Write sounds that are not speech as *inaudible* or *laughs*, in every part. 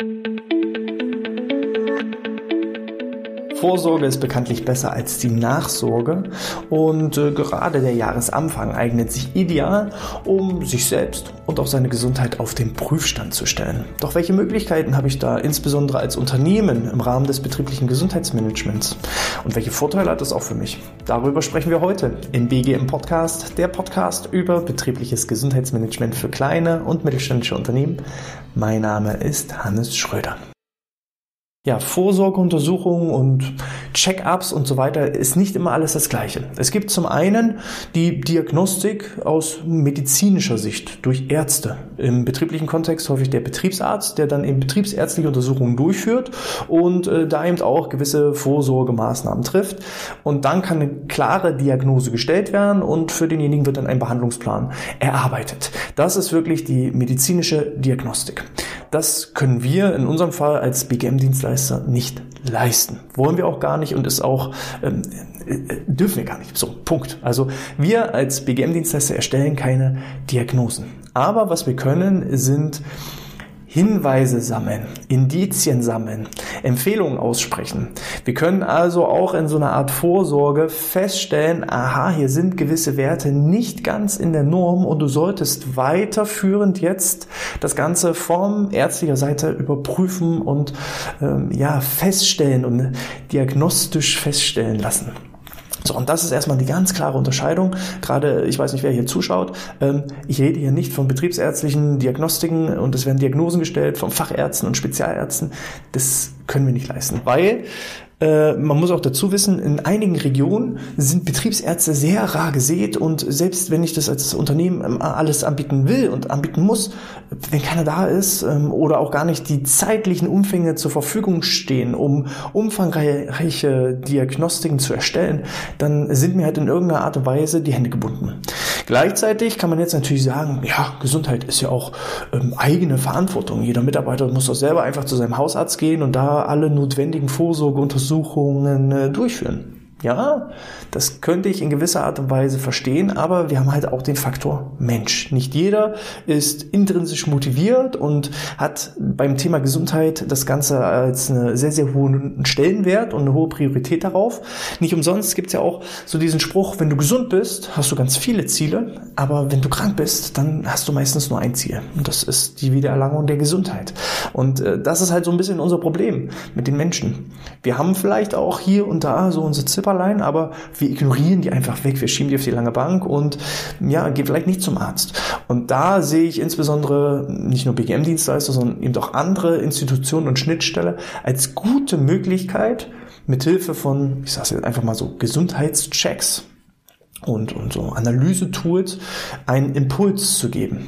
thank you. Vorsorge ist bekanntlich besser als die Nachsorge und äh, gerade der Jahresanfang eignet sich ideal, um sich selbst und auch seine Gesundheit auf den Prüfstand zu stellen. Doch welche Möglichkeiten habe ich da insbesondere als Unternehmen im Rahmen des betrieblichen Gesundheitsmanagements? Und welche Vorteile hat das auch für mich? Darüber sprechen wir heute im BGM Podcast, der Podcast über betriebliches Gesundheitsmanagement für kleine und mittelständische Unternehmen. Mein Name ist Hannes Schröder. Ja, Vorsorgeuntersuchungen und Check-ups und so weiter ist nicht immer alles das Gleiche. Es gibt zum einen die Diagnostik aus medizinischer Sicht durch Ärzte. Im betrieblichen Kontext häufig der Betriebsarzt, der dann eben betriebsärztliche Untersuchungen durchführt und äh, da eben auch gewisse Vorsorgemaßnahmen trifft. Und dann kann eine klare Diagnose gestellt werden und für denjenigen wird dann ein Behandlungsplan erarbeitet. Das ist wirklich die medizinische Diagnostik. Das können wir in unserem Fall als BGM-Dienstleister nicht leisten. Wollen wir auch gar nicht und ist auch, ähm, äh, dürfen wir gar nicht. So, Punkt. Also wir als BGM-Dienstleister erstellen keine Diagnosen. Aber was wir können, sind Hinweise sammeln, Indizien sammeln, Empfehlungen aussprechen. Wir können also auch in so einer Art Vorsorge feststellen, aha, hier sind gewisse Werte nicht ganz in der Norm und du solltest weiterführend jetzt das Ganze von ärztlicher Seite überprüfen und ähm, ja feststellen und diagnostisch feststellen lassen. So, und das ist erstmal die ganz klare Unterscheidung. Gerade, ich weiß nicht, wer hier zuschaut, ähm, ich rede hier nicht von betriebsärztlichen Diagnostiken und es werden Diagnosen gestellt von Fachärzten und Spezialärzten. Das können wir nicht leisten, weil äh, man muss auch dazu wissen, in einigen Regionen sind Betriebsärzte sehr rar gesät und selbst wenn ich das als Unternehmen ähm, alles anbieten will und anbieten muss, wenn keiner da ist ähm, oder auch gar nicht die zeitlichen Umfänge zur Verfügung stehen, um umfangreiche Diagnostiken zu erstellen, dann sind mir halt in irgendeiner Art und Weise die Hände gebunden. Gleichzeitig kann man jetzt natürlich sagen, ja, Gesundheit ist ja auch ähm, eigene Verantwortung. Jeder Mitarbeiter muss doch selber einfach zu seinem Hausarzt gehen und da alle notwendigen Vorsorgeuntersuchungen äh, durchführen. Ja, das könnte ich in gewisser Art und Weise verstehen, aber wir haben halt auch den Faktor Mensch. Nicht jeder ist intrinsisch motiviert und hat beim Thema Gesundheit das Ganze als einen sehr, sehr hohen Stellenwert und eine hohe Priorität darauf. Nicht umsonst gibt es ja auch so diesen Spruch, wenn du gesund bist, hast du ganz viele Ziele, aber wenn du krank bist, dann hast du meistens nur ein Ziel. Und das ist die Wiedererlangung der Gesundheit. Und äh, das ist halt so ein bisschen unser Problem mit den Menschen. Wir haben vielleicht auch hier und da so unsere Zipper Zipperlein, aber wir ignorieren die einfach weg, wir schieben die auf die lange Bank und ja, gehen vielleicht nicht zum Arzt. Und da sehe ich insbesondere nicht nur BGM-Dienstleister, sondern eben auch andere Institutionen und Schnittstelle als gute Möglichkeit, mithilfe von, ich sage es jetzt einfach mal so, Gesundheitschecks und, und so Analysetools einen Impuls zu geben.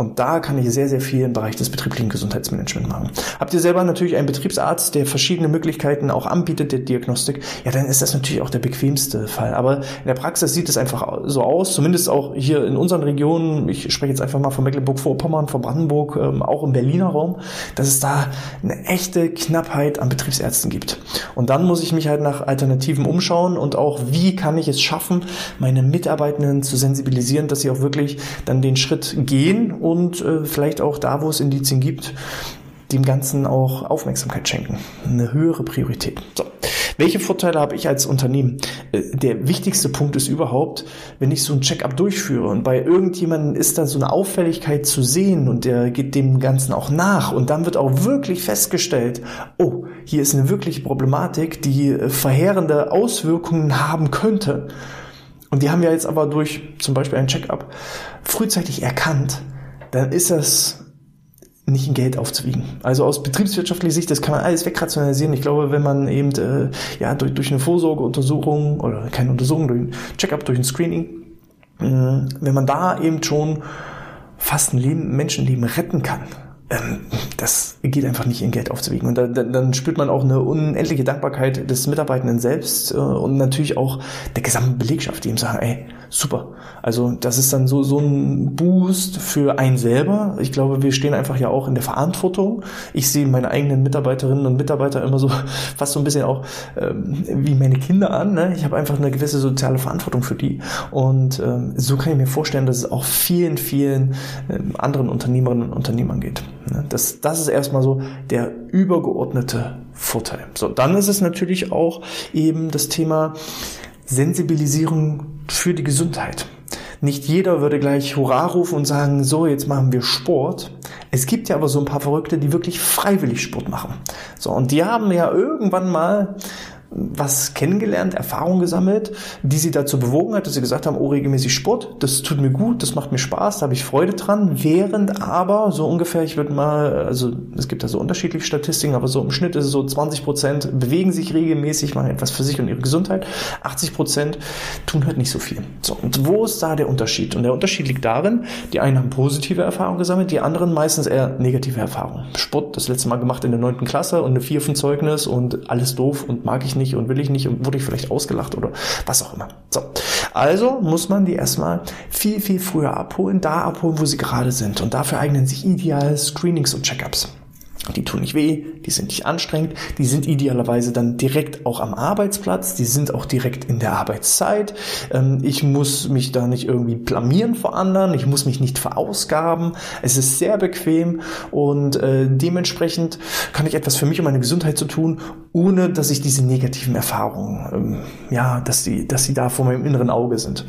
Und da kann ich sehr, sehr viel im Bereich des betrieblichen Gesundheitsmanagements machen. Habt ihr selber natürlich einen Betriebsarzt, der verschiedene Möglichkeiten auch anbietet der Diagnostik, ja, dann ist das natürlich auch der bequemste Fall. Aber in der Praxis sieht es einfach so aus, zumindest auch hier in unseren Regionen, ich spreche jetzt einfach mal von Mecklenburg-Vorpommern, von Brandenburg, ähm, auch im Berliner Raum, dass es da eine echte Knappheit an Betriebsärzten gibt. Und dann muss ich mich halt nach Alternativen umschauen und auch, wie kann ich es schaffen, meine Mitarbeitenden zu sensibilisieren, dass sie auch wirklich dann den Schritt gehen und äh, vielleicht auch da, wo es Indizien gibt, dem Ganzen auch Aufmerksamkeit schenken. Eine höhere Priorität. So. Welche Vorteile habe ich als Unternehmen? Äh, der wichtigste Punkt ist überhaupt, wenn ich so ein Check-up durchführe und bei irgendjemandem ist da so eine Auffälligkeit zu sehen und der geht dem Ganzen auch nach und dann wird auch wirklich festgestellt, oh, hier ist eine wirkliche Problematik, die äh, verheerende Auswirkungen haben könnte. Und die haben wir jetzt aber durch zum Beispiel ein Check-up frühzeitig erkannt dann ist das nicht in Geld aufzuwiegen. Also aus betriebswirtschaftlicher Sicht, das kann man alles wegrationalisieren. Ich glaube, wenn man eben äh, ja durch, durch eine Vorsorgeuntersuchung oder keine Untersuchung, durch ein Checkup, durch ein Screening, äh, wenn man da eben schon fast ein Leben, Menschenleben retten kann, das geht einfach nicht in Geld aufzuwiegen. Und dann, dann spürt man auch eine unendliche Dankbarkeit des Mitarbeitenden selbst äh, und natürlich auch der gesamten Belegschaft, die ihm sagen, ey, super. Also das ist dann so, so ein Boost für einen selber. Ich glaube, wir stehen einfach ja auch in der Verantwortung. Ich sehe meine eigenen Mitarbeiterinnen und Mitarbeiter immer so *laughs* fast so ein bisschen auch ähm, wie meine Kinder an. Ne? Ich habe einfach eine gewisse soziale Verantwortung für die. Und ähm, so kann ich mir vorstellen, dass es auch vielen, vielen ähm, anderen Unternehmerinnen und Unternehmern geht. Ne? Das, das ist erstmal so der übergeordnete Vorteil. So, dann ist es natürlich auch eben das Thema Sensibilisierung für die Gesundheit. Nicht jeder würde gleich Hurra rufen und sagen, so, jetzt machen wir Sport. Es gibt ja aber so ein paar Verrückte, die wirklich freiwillig Sport machen. So, und die haben ja irgendwann mal was kennengelernt, Erfahrung gesammelt, die sie dazu bewogen hat, dass sie gesagt haben, oh, regelmäßig Sport, das tut mir gut, das macht mir Spaß, da habe ich Freude dran, während aber so ungefähr, ich würde mal, also es gibt da so unterschiedliche Statistiken, aber so im Schnitt ist es so 20 Prozent bewegen sich regelmäßig, machen etwas für sich und ihre Gesundheit, 80 Prozent tun halt nicht so viel. So, und wo ist da der Unterschied? Und der Unterschied liegt darin, die einen haben positive Erfahrungen gesammelt, die anderen meistens eher negative Erfahrungen. Sport, das letzte Mal gemacht in der neunten Klasse und eine 4 von Zeugnis und alles doof und mag ich nicht nicht und will ich nicht und wurde ich vielleicht ausgelacht oder was auch immer. So. Also muss man die erstmal viel, viel früher abholen, da abholen, wo sie gerade sind. Und dafür eignen sich ideal Screenings und Checkups. Die tun nicht weh, die sind nicht anstrengend, die sind idealerweise dann direkt auch am Arbeitsplatz, die sind auch direkt in der Arbeitszeit. Ähm, ich muss mich da nicht irgendwie blamieren vor anderen, ich muss mich nicht verausgaben. Es ist sehr bequem und äh, dementsprechend kann ich etwas für mich und meine Gesundheit zu tun, ohne dass ich diese negativen Erfahrungen, ähm, ja, dass sie, dass sie da vor meinem inneren Auge sind.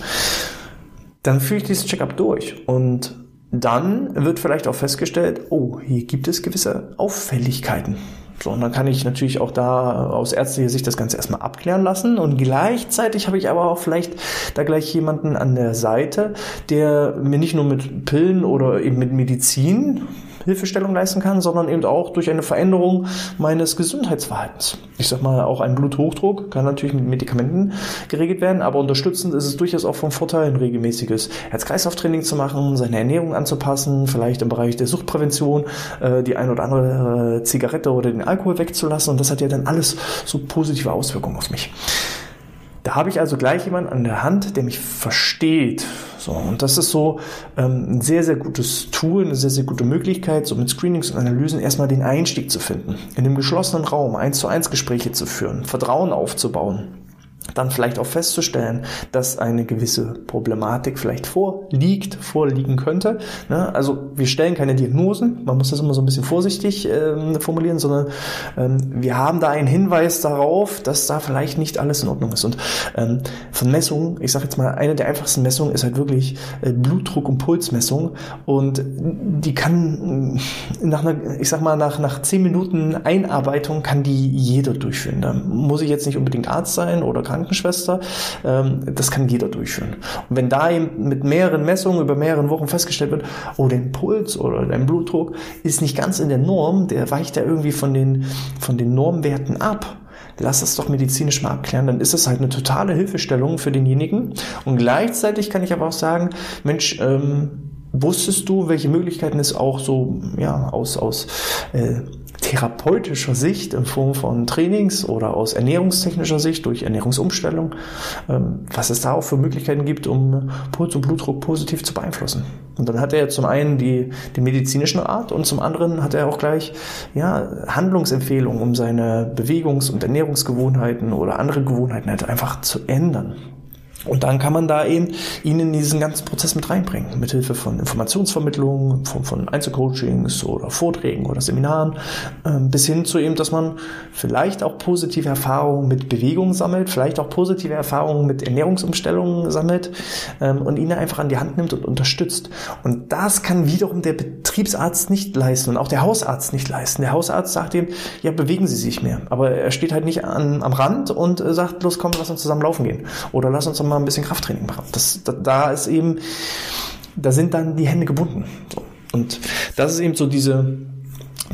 Dann führe ich dieses Checkup durch und dann wird vielleicht auch festgestellt, oh, hier gibt es gewisse Auffälligkeiten. So, und dann kann ich natürlich auch da aus ärztlicher Sicht das Ganze erstmal abklären lassen. Und gleichzeitig habe ich aber auch vielleicht da gleich jemanden an der Seite, der mir nicht nur mit Pillen oder eben mit Medizin Hilfestellung leisten kann, sondern eben auch durch eine Veränderung meines Gesundheitsverhaltens. Ich sag mal, auch ein Bluthochdruck kann natürlich mit Medikamenten geregelt werden, aber unterstützend ist es durchaus auch vom Vorteil, ein regelmäßiges Herz-Kreislauf-Training zu machen, seine Ernährung anzupassen, vielleicht im Bereich der Suchtprävention äh, die ein oder andere äh, Zigarette oder den Alkohol wegzulassen. Und das hat ja dann alles so positive Auswirkungen auf mich. Da habe ich also gleich jemanden an der Hand, der mich versteht. So, und das ist so ähm, ein sehr, sehr gutes Tool, eine sehr, sehr gute Möglichkeit, so mit Screenings und Analysen erstmal den Einstieg zu finden, in dem geschlossenen Raum eins zu eins Gespräche zu führen, Vertrauen aufzubauen dann vielleicht auch festzustellen, dass eine gewisse Problematik vielleicht vorliegt, vorliegen könnte. Ne? Also wir stellen keine Diagnosen, man muss das immer so ein bisschen vorsichtig ähm, formulieren, sondern ähm, wir haben da einen Hinweis darauf, dass da vielleicht nicht alles in Ordnung ist. Und ähm, von Messungen, ich sage jetzt mal, eine der einfachsten Messungen ist halt wirklich äh, Blutdruck- und Pulsmessung und die kann äh, nach einer, ich sag mal, nach, nach zehn Minuten Einarbeitung kann die jeder durchführen. Da muss ich jetzt nicht unbedingt Arzt sein oder Krankenschwester. Ähm, das kann jeder durchführen. Und wenn da eben mit mehreren Messungen über mehreren Wochen festgestellt wird, oh, dein Puls oder dein Blutdruck ist nicht ganz in der Norm, der weicht ja irgendwie von den, von den Normwerten ab, lass das doch medizinisch mal abklären, dann ist es halt eine totale Hilfestellung für denjenigen. Und gleichzeitig kann ich aber auch sagen, Mensch, ähm, wusstest du, welche Möglichkeiten es auch so ja, aus, aus äh, therapeutischer Sicht in Form von Trainings oder aus ernährungstechnischer Sicht durch Ernährungsumstellung, ähm, was es da auch für Möglichkeiten gibt, um Puls und Blutdruck positiv zu beeinflussen. Und dann hat er zum einen die, den medizinischen Rat und zum anderen hat er auch gleich ja, Handlungsempfehlungen, um seine Bewegungs- und Ernährungsgewohnheiten oder andere Gewohnheiten halt einfach zu ändern. Und dann kann man da eben ihn in diesen ganzen Prozess mit reinbringen, mit Hilfe von Informationsvermittlung, von, Einzelcoachings oder Vorträgen oder Seminaren, ähm, bis hin zu eben, dass man vielleicht auch positive Erfahrungen mit Bewegung sammelt, vielleicht auch positive Erfahrungen mit Ernährungsumstellungen sammelt ähm, und ihn einfach an die Hand nimmt und unterstützt. Und das kann wiederum der Betriebsarzt nicht leisten und auch der Hausarzt nicht leisten. Der Hausarzt sagt ihm, ja, bewegen Sie sich mehr. Aber er steht halt nicht an, am Rand und äh, sagt, los, komm, lass uns zusammen laufen gehen. Oder lass uns mal ein bisschen Krafttraining machen. Das, da, da ist eben, da sind dann die Hände gebunden. So. Und das ist eben so diese,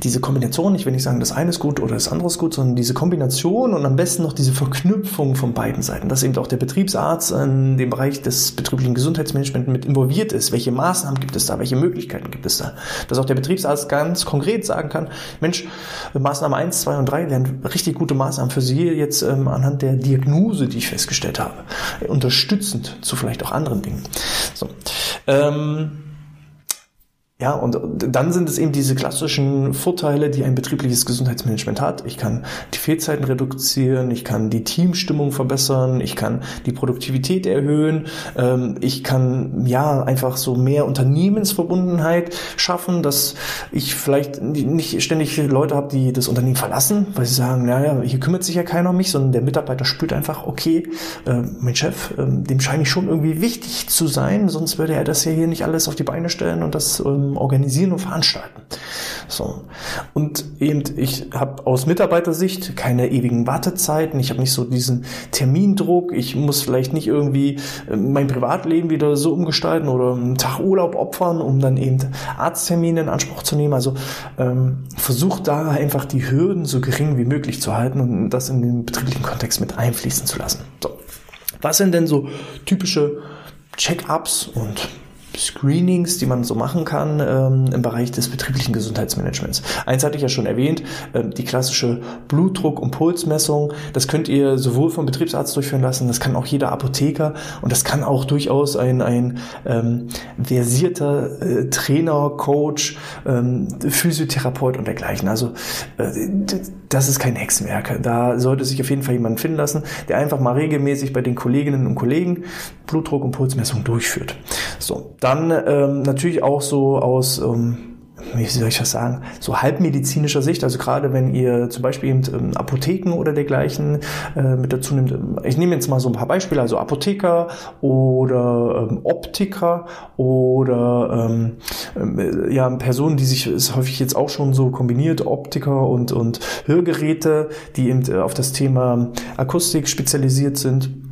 diese Kombination, ich will nicht sagen, das eine ist gut oder das andere ist gut, sondern diese Kombination und am besten noch diese Verknüpfung von beiden Seiten, dass eben auch der Betriebsarzt in dem Bereich des betrieblichen Gesundheitsmanagements mit involviert ist. Welche Maßnahmen gibt es da? Welche Möglichkeiten gibt es da? Dass auch der Betriebsarzt ganz konkret sagen kann, Mensch, Maßnahme 1, 2 und 3 wären richtig gute Maßnahmen für Sie jetzt ähm, anhand der Diagnose, die ich festgestellt habe. Unterstützend zu vielleicht auch anderen Dingen. So. Ähm, Ja, und dann sind es eben diese klassischen Vorteile, die ein betriebliches Gesundheitsmanagement hat. Ich kann die Fehlzeiten reduzieren, ich kann die Teamstimmung verbessern, ich kann die Produktivität erhöhen, ähm, ich kann ja einfach so mehr Unternehmensverbundenheit schaffen, dass ich vielleicht nicht ständig Leute habe, die das Unternehmen verlassen, weil sie sagen, naja, hier kümmert sich ja keiner um mich, sondern der Mitarbeiter spürt einfach, okay, äh, mein Chef, äh, dem scheine ich schon irgendwie wichtig zu sein, sonst würde er das ja hier nicht alles auf die Beine stellen und das ähm, organisieren und veranstalten. So. Und eben, ich habe aus Mitarbeitersicht keine ewigen Wartezeiten, ich habe nicht so diesen Termindruck, ich muss vielleicht nicht irgendwie äh, mein Privatleben wieder so umgestalten oder einen Tag Urlaub opfern, um dann eben Arzttermine in Anspruch zu nehmen. Also ähm, versucht da einfach die Hürden so gering wie möglich zu halten und das in den betrieblichen Kontext mit einfließen zu lassen. So. Was sind denn so typische Check-ups und Screenings, die man so machen kann ähm, im Bereich des betrieblichen Gesundheitsmanagements. Eins hatte ich ja schon erwähnt, äh, die klassische Blutdruck- und Pulsmessung. Das könnt ihr sowohl vom Betriebsarzt durchführen lassen, das kann auch jeder Apotheker und das kann auch durchaus ein, ein ähm, versierter äh, Trainer, Coach, ähm, Physiotherapeut und dergleichen. Also äh, das ist kein Hexenwerk. Da sollte sich auf jeden Fall jemand finden lassen, der einfach mal regelmäßig bei den Kolleginnen und Kollegen Blutdruck- und Pulsmessung durchführt. So, dann ähm, natürlich auch so aus ähm, wie soll ich das sagen, so halbmedizinischer Sicht, also gerade wenn ihr zum Beispiel eben ähm, Apotheken oder dergleichen äh, mit dazu nimmt, ähm, ich nehme jetzt mal so ein paar Beispiele, also Apotheker oder ähm, Optiker oder ähm, äh, ja, Personen, die sich, ist häufig jetzt auch schon so kombiniert, Optiker und, und Hörgeräte, die eben äh, auf das Thema Akustik spezialisiert sind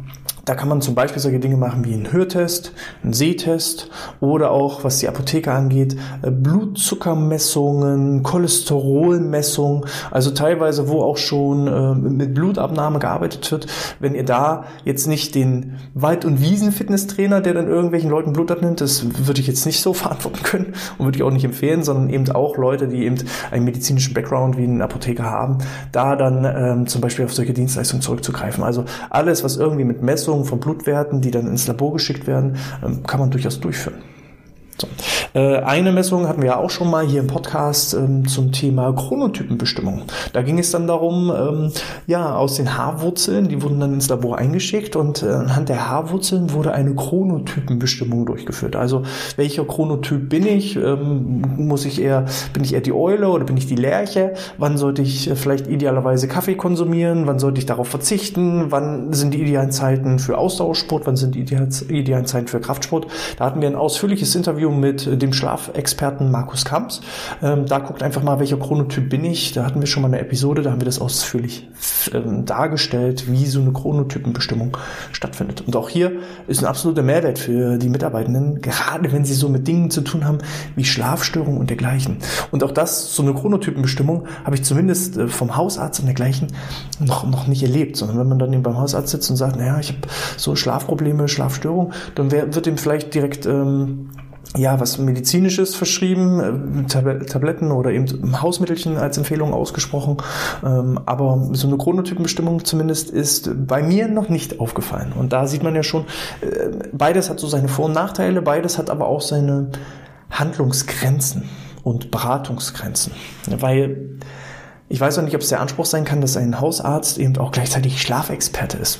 da kann man zum Beispiel solche Dinge machen wie einen Hörtest, einen Sehtest oder auch, was die Apotheke angeht, äh, Blutzuckermessungen, Cholesterolmessungen, also teilweise, wo auch schon äh, mit Blutabnahme gearbeitet wird. Wenn ihr da jetzt nicht den Wald- und Wiesen-Fitnesstrainer, der dann irgendwelchen Leuten Blut abnimmt, das würde ich jetzt nicht so *laughs* verantworten können und würde ich auch nicht empfehlen, sondern eben auch Leute, die eben einen medizinischen Background wie einen Apotheker haben, da dann ähm, zum Beispiel auf solche Dienstleistungen zurückzugreifen. Also alles, was irgendwie mit Messungen Messungen von Blutwerten, die dann ins Labor geschickt werden, ähm, kann man durchaus durchführen. So. Äh, eine Messung hatten wir ja auch schon mal hier im Podcast ähm, zum Thema Chronotypenbestimmung. Da ging es dann darum, ähm, ja, aus den Haarwurzeln, die wurden dann ins Labor eingeschickt und äh, anhand der Haarwurzeln wurde eine Chronotypenbestimmung durchgeführt. Also welcher Chronotyp bin ich? Ähm, muss ich eher, bin ich eher die Eule oder bin ich die Lerche? Wann sollte ich äh, vielleicht idealerweise Kaffee konsumieren? Wann sollte ich darauf verzichten? Wann sind die idealen Zeiten für Ausdauersport? Wann sind die idealen Zeiten für Kraftsport? Da hatten wir ein ausführliches Interview Interview mit dem Schlafexperten Markus Kamps. Ähm, da guckt einfach mal, welcher Chronotyp bin ich. Da hatten wir schon mal eine Episode, da haben wir das ausführlich ähm, dargestellt, wie so eine Chronotypenbestimmung stattfindet. Und auch hier ist ein absoluter Mehrwert für die Mitarbeitenden, gerade wenn sie so mit Dingen zu tun haben wie Schlafstörungen und dergleichen. Und auch das, so eine Chronotypenbestimmung, habe ich zumindest äh, vom Hausarzt und dergleichen noch, noch nicht erlebt, sondern wenn man dann eben beim Hausarzt sitzt und sagt, naja, ich habe so Schlafprobleme, Schlafstörungen, dann wird ihm vielleicht direkt ähm, ja, was medizinisches verschrieben, äh, Tabletten oder eben Hausmittelchen als Empfehlung ausgesprochen. Ähm, aber so eine Chronotypenbestimmung zumindest ist bei mir noch nicht aufgefallen. Und da sieht man ja schon, äh, beides hat so seine Vor- und Nachteile, beides hat aber auch seine Handlungsgrenzen und Beratungsgrenzen. Weil ich weiß auch nicht, ob es der Anspruch sein kann, dass ein Hausarzt eben auch gleichzeitig Schlafexperte ist.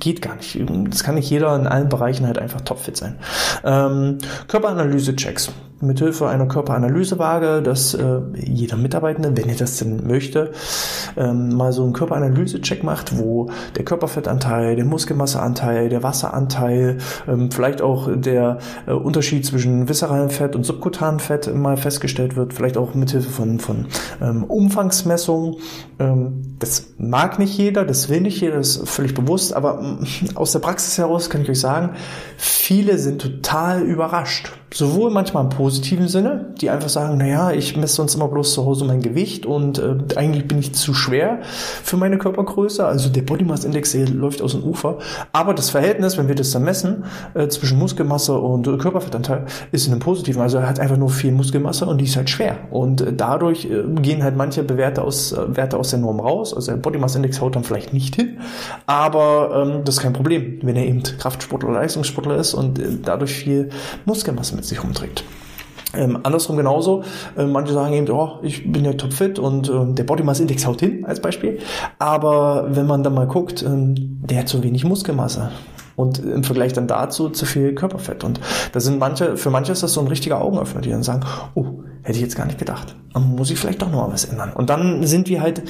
Geht gar nicht. Das kann nicht jeder in allen Bereichen halt einfach topfit sein. Ähm, Körperanalyse-Checks mithilfe einer Körperanalysewaage, dass äh, jeder Mitarbeitende, wenn er das denn möchte, ähm, mal so einen Körperanalyse-Check macht, wo der Körperfettanteil, der Muskelmasseanteil, der Wasseranteil, ähm, vielleicht auch der äh, Unterschied zwischen viszeralem Fett und subkutanem Fett mal festgestellt wird, vielleicht auch mithilfe von, von ähm, Umfangsmessungen. Ähm, das mag nicht jeder, das will nicht jeder, das ist völlig bewusst, aber mm, aus der Praxis heraus kann ich euch sagen, viele sind total überrascht sowohl manchmal im positiven Sinne, die einfach sagen, naja, ich messe sonst immer bloß zu Hause mein Gewicht und äh, eigentlich bin ich zu schwer für meine Körpergröße. Also der Body Mass Index läuft aus dem Ufer. Aber das Verhältnis, wenn wir das dann messen, äh, zwischen Muskelmasse und äh, Körperfettanteil, ist in einem positiven. Also er hat einfach nur viel Muskelmasse und die ist halt schwer. Und äh, dadurch äh, gehen halt manche Bewerte aus, äh, Werte aus der Norm raus. Also der Body Mass Index haut dann vielleicht nicht hin. Aber ähm, das ist kein Problem, wenn er eben Kraftsportler oder Leistungssportler ist und dadurch viel Muskelmasse mit sich rumträgt. Ähm, andersrum genauso. Äh, manche sagen eben, oh, ich bin ja topfit und äh, der Body Mass Index haut hin, als Beispiel. Aber wenn man dann mal guckt, ähm, der hat zu wenig Muskelmasse. Und im Vergleich dann dazu zu viel Körperfett. Und da sind manche, für manche ist das so ein richtiger Augenöffner, die dann sagen, oh, hätte ich jetzt gar nicht gedacht. Dann muss ich vielleicht doch noch mal was ändern. Und dann sind wir halt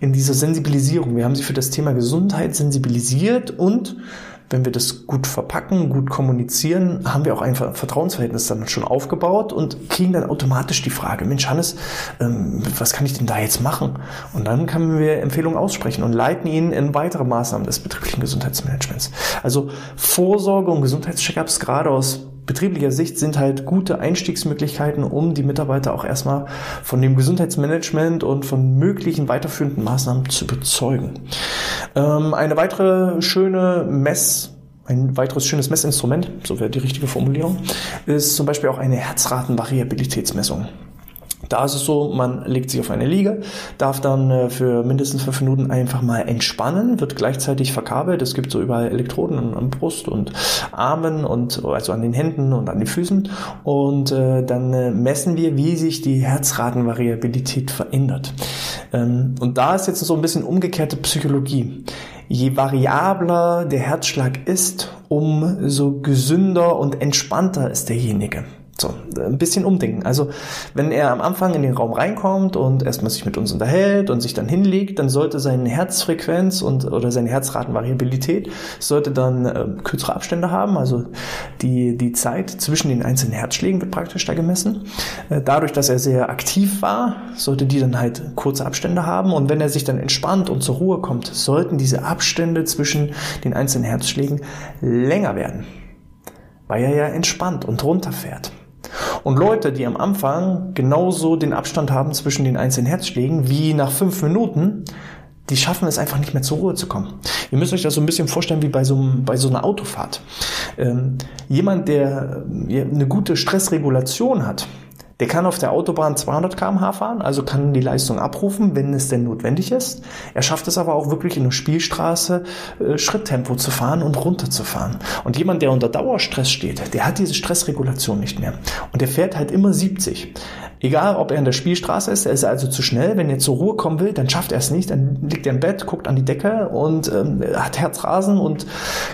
in dieser Sensibilisierung. Wir haben sie für das Thema Gesundheit sensibilisiert und wenn wir das gut verpacken, gut kommunizieren, haben wir auch ein Vertrauensverhältnis dann schon aufgebaut und kriegen dann automatisch die Frage, Mensch Hannes, ähm, was kann ich denn da jetzt machen? Und dann können wir Empfehlungen aussprechen und leiten ihn in weitere Maßnahmen des betrieblichen Gesundheitsmanagements. Also Vorsorge und Gesundheitscheckups gerade aus betrieblicher Sicht sind halt gute Einstiegsmöglichkeiten, um die Mitarbeiter auch erstmal von dem Gesundheitsmanagement und von möglichen weiterführenden Maßnahmen zu überzeugen. Ähm, eine weitere schöne Mess ein weiteres schönes Messinstrument, so wäre die richtige Formulierung, ist zum Beispiel auch eine Herzratenvariabilitätsmessung. Da ist es so, man legt sich auf eine Liege, darf dann äh, für mindestens fünf Minuten einfach mal entspannen, wird gleichzeitig verkabelt. Es gibt so überall Elektroden an Brust und Armen und also an den Händen und an den Füßen. Und äh, dann äh, messen wir, wie sich die Herzratenvariabilität verändert. Ähm, und da ist jetzt so ein bisschen umgekehrte Psychologie. Je variabler der Herzschlag ist, umso gesünder und entspannter ist derjenige. So, ein bisschen umdenken. Also, wenn er am Anfang in den Raum reinkommt und erstmal sich mit uns unterhält und sich dann hinlegt, dann sollte seine Herzfrequenz und oder seine Herzratenvariabilität sollte dann äh, kürzere Abstände haben. Also die, die Zeit zwischen den einzelnen Herzschlägen wird praktisch da gemessen. Äh, dadurch, dass er sehr aktiv war, sollte die dann halt kurze Abstände haben. Und wenn er sich dann entspannt und zur Ruhe kommt, sollten diese Abstände zwischen den einzelnen Herzschlägen länger werden. Weil er ja entspannt und runterfährt. Und Leute, die am Anfang genauso den Abstand haben zwischen den einzelnen Herzschlägen wie nach fünf Minuten, die schaffen es einfach nicht mehr zur Ruhe zu kommen. Ihr müsst euch das so ein bisschen vorstellen wie bei so, bei so einer Autofahrt. Ähm, jemand, der eine gute Stressregulation hat, der kann auf der Autobahn 200 km/h fahren, also kann die Leistung abrufen, wenn es denn notwendig ist. Er schafft es aber auch wirklich in der Spielstraße äh, Schritttempo zu fahren und runterzufahren. Und jemand, der unter Dauerstress steht, der hat diese Stressregulation nicht mehr. Und der fährt halt immer 70. Egal, ob er in der Spielstraße ist, er ist also zu schnell. Wenn er zur Ruhe kommen will, dann schafft er es nicht. Dann liegt er im Bett, guckt an die Decke und ähm, hat Herzrasen und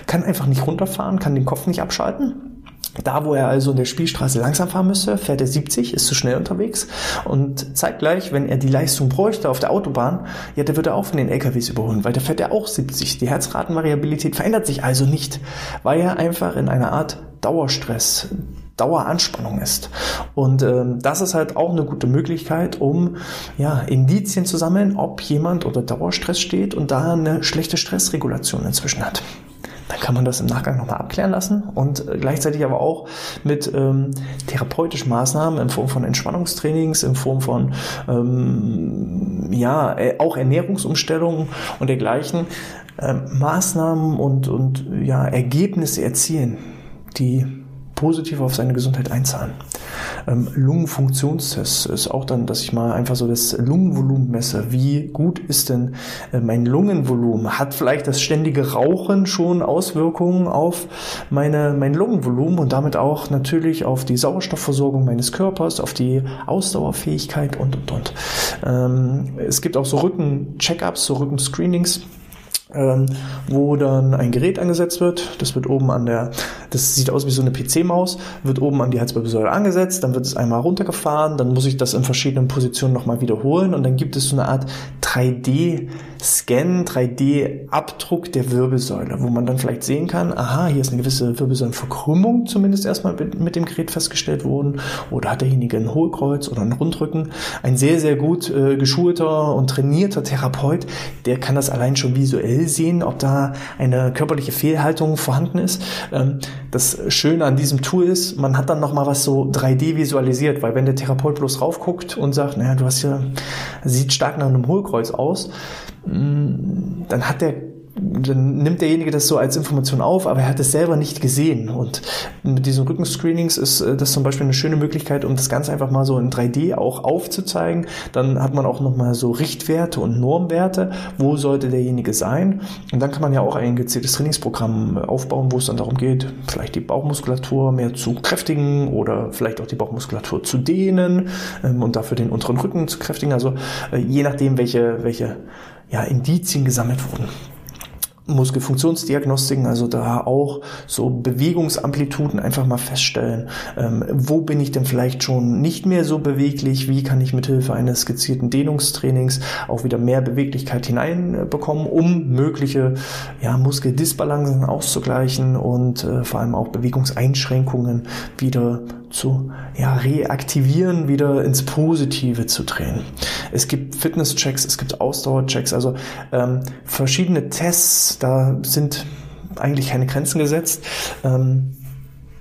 kann einfach nicht runterfahren, kann den Kopf nicht abschalten. Da, wo er also in der Spielstraße langsam fahren müsste, fährt er 70, ist zu schnell unterwegs und zeigt gleich, wenn er die Leistung bräuchte auf der Autobahn, ja, der wird er auch von den LKWs überholen, weil da fährt er auch 70. Die Herzratenvariabilität verändert sich also nicht, weil er einfach in einer Art Dauerstress, Daueranspannung ist. Und ähm, das ist halt auch eine gute Möglichkeit, um ja, Indizien zu sammeln, ob jemand unter Dauerstress steht und da eine schlechte Stressregulation inzwischen hat dann kann man das im Nachgang nochmal abklären lassen und äh, gleichzeitig aber auch mit ähm, therapeutischen Maßnahmen in Form von Entspannungstrainings, in Form von ähm, ja äh, auch Ernährungsumstellungen und dergleichen äh, Maßnahmen und und ja Ergebnisse erzielen, die positiv auf seine Gesundheit einzahlen. Ähm, Lungenfunktionstest ist auch dann, dass ich mal einfach so das Lungenvolumen messe. Wie gut ist denn äh, mein Lungenvolumen? Hat vielleicht das ständige Rauchen schon Auswirkungen auf meine, mein Lungenvolumen und damit auch natürlich auf die Sauerstoffversorgung meines Körpers, auf die Ausdauerfähigkeit und, und, und. Ähm, es gibt auch so Rücken-Check-ups, so Rücken-Screenings ähm, wo dann ein Gerät angesetzt wird. Das wird oben an der, das sieht aus wie so eine PC-Maus, wird oben an die Halswirbelsäule angesetzt, dann wird es einmal runtergefahren, dann muss ich das in verschiedenen Positionen nochmal wiederholen und dann gibt es so eine Art 3D-Scan, 3D-Abdruck der Wirbelsäule, wo man dann vielleicht sehen kann, aha, hier ist eine gewisse Wirbelsäulenverkrümmung zumindest erstmal mit dem Gerät festgestellt worden oder hat derjenige ein Hohlkreuz oder einen Rundrücken. Ein sehr, sehr gut äh, geschulter und trainierter Therapeut, der kann das allein schon visuell sehen, ob da eine körperliche Fehlhaltung vorhanden ist. Ähm, das Schöne an diesem Tool ist, man hat dann nochmal was so 3D visualisiert, weil wenn der Therapeut bloß raufguckt und sagt, naja, du hast ja, sieht stark nach einem Hohlkreuz aus, dann hat der dann nimmt derjenige das so als Information auf, aber er hat es selber nicht gesehen. Und mit diesen Rückenscreenings ist äh, das zum Beispiel eine schöne Möglichkeit, um das Ganze einfach mal so in 3D auch aufzuzeigen. Dann hat man auch nochmal so Richtwerte und Normwerte. Wo sollte derjenige sein? Und dann kann man ja auch ein gezieltes Trainingsprogramm aufbauen, wo es dann darum geht, vielleicht die Bauchmuskulatur mehr zu kräftigen oder vielleicht auch die Bauchmuskulatur zu dehnen ähm, und dafür den unteren Rücken zu kräftigen. Also äh, je nachdem, welche, welche ja, Indizien gesammelt wurden. Muskelfunktionsdiagnostiken, also da auch so Bewegungsamplituden einfach mal feststellen. Ähm, wo bin ich denn vielleicht schon nicht mehr so beweglich? Wie kann ich mithilfe eines gezielten Dehnungstrainings auch wieder mehr Beweglichkeit hineinbekommen, um mögliche ja, Muskeldisbalancen auszugleichen und äh, vor allem auch Bewegungseinschränkungen wieder zu ja, reaktivieren, wieder ins Positive zu drehen. Es gibt Fitnesschecks, es gibt Ausdauerchecks, also ähm, verschiedene Tests, da sind eigentlich keine Grenzen gesetzt. Ähm,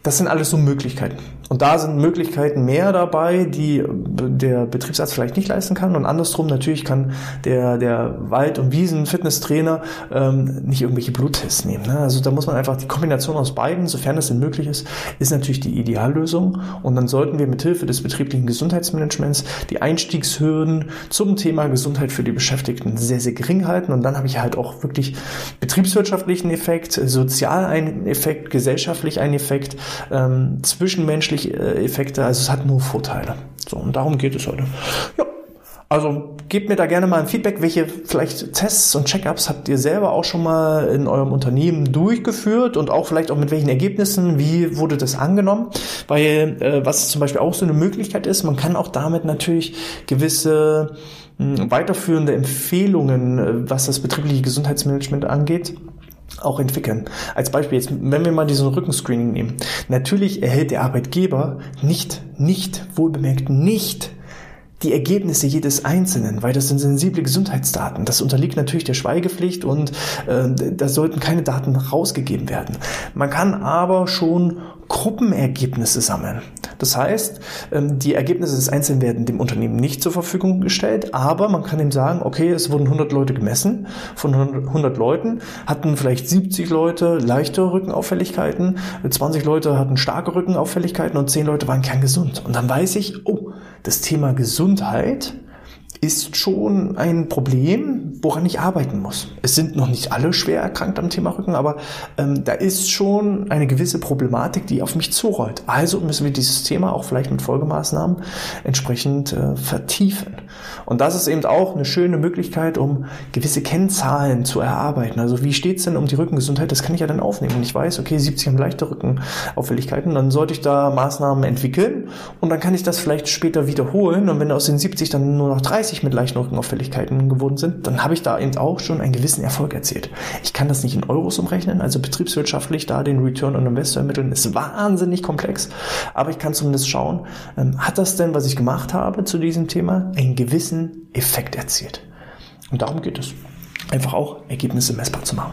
das sind alles so Möglichkeiten. Und da sind Möglichkeiten mehr dabei, die der Betriebsarzt vielleicht nicht leisten kann. Und andersrum natürlich kann der, der Wald- und Wiesen-Fitnesstrainer ähm, nicht irgendwelche Bluttests nehmen. Ne? Also da muss man einfach die Kombination aus beiden, sofern das denn möglich ist, ist natürlich die Ideallösung. Und dann sollten wir mit Hilfe des betrieblichen Gesundheitsmanagements die Einstiegshürden zum Thema Gesundheit für die Beschäftigten sehr, sehr gering halten. Und dann habe ich halt auch wirklich betriebswirtschaftlichen Effekt, sozial einen Effekt, gesellschaftlich einen Effekt, ähm, zwischenmenschlich äh, Effekte, also es hat nur Vorteile. So, und darum geht es heute. Ja. Also gebt mir da gerne mal ein Feedback, welche vielleicht Tests und Checkups habt ihr selber auch schon mal in eurem Unternehmen durchgeführt und auch vielleicht auch mit welchen Ergebnissen, wie wurde das angenommen? Weil äh, was zum Beispiel auch so eine Möglichkeit ist, man kann auch damit natürlich gewisse mh, hm, weiterführende Empfehlungen, äh, was das betriebliche Gesundheitsmanagement angeht, auch entwickeln. Als Beispiel jetzt, wenn wir mal diesen Rückenscreening nehmen. Natürlich erhält der Arbeitgeber nicht, nicht, wohlbemerkt nicht die Ergebnisse jedes Einzelnen, weil das sind sensible Gesundheitsdaten. Das unterliegt natürlich der Schweigepflicht und äh, da sollten keine Daten rausgegeben werden. Man kann aber schon Gruppenergebnisse sammeln. Das heißt, ähm, die Ergebnisse des Einzelnen werden dem Unternehmen nicht zur Verfügung gestellt, aber man kann ihm sagen, okay, es wurden 100 Leute gemessen. Von 100 Leuten hatten vielleicht 70 Leute leichte Rückenauffälligkeiten, 20 Leute hatten starke Rückenauffälligkeiten und 10 Leute waren kerngesund. Und dann weiß ich, oh, das Thema Gesundheit ist schon ein Problem, woran ich arbeiten muss. Es sind noch nicht alle schwer erkrankt am Thema Rücken, aber ähm, da ist schon eine gewisse Problematik, die auf mich zurollt. Also müssen wir dieses Thema auch vielleicht mit Folgemaßnahmen entsprechend äh, vertiefen. Und das ist eben auch eine schöne Möglichkeit, um gewisse Kennzahlen zu erarbeiten. Also wie steht's denn um die Rückengesundheit? Das kann ich ja dann aufnehmen. Und ich weiß, okay, 70 haben leichte Rückenauffälligkeiten, dann sollte ich da Maßnahmen entwickeln und dann kann ich das vielleicht später wiederholen. Und wenn aus den 70 dann nur noch 30 30 mit leichten Rückenauffälligkeiten geworden sind, dann habe ich da eben auch schon einen gewissen Erfolg erzielt. Ich kann das nicht in Euros umrechnen, also betriebswirtschaftlich da den Return on Investor ermitteln, ist wahnsinnig komplex, aber ich kann zumindest schauen, ähm, hat das denn, was ich gemacht habe zu diesem Thema, einen gewissen Effekt erzielt? Und darum geht es einfach auch Ergebnisse messbar zu machen.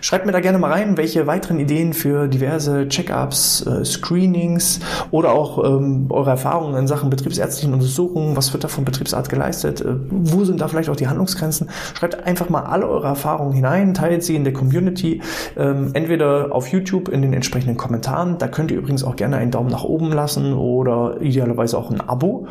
Schreibt mir da gerne mal rein, welche weiteren Ideen für diverse Check-ups, äh, Screenings oder auch ähm, eure Erfahrungen in Sachen betriebsärztlichen Untersuchungen, was wird da vom Betriebsarzt geleistet, äh, wo sind da vielleicht auch die Handlungsgrenzen. Schreibt einfach mal alle eure Erfahrungen hinein, teilt sie in der Community, ähm, entweder auf YouTube in den entsprechenden Kommentaren, da könnt ihr übrigens auch gerne einen Daumen nach oben lassen oder idealerweise auch ein Abo,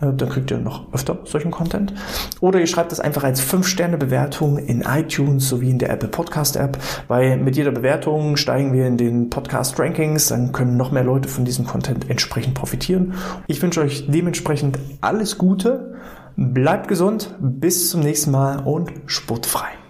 äh, dann kriegt ihr noch öfter solchen Content. Oder ihr schreibt das einfach als 5-Sterne-Bewertung in iTunes sowie in der Apple Podcast App, weil mit jeder Bewertung steigen wir in den Podcast Rankings, dann können noch mehr Leute von diesem Content entsprechend profitieren. Ich wünsche euch dementsprechend alles Gute, bleibt gesund, bis zum nächsten Mal und sportfrei.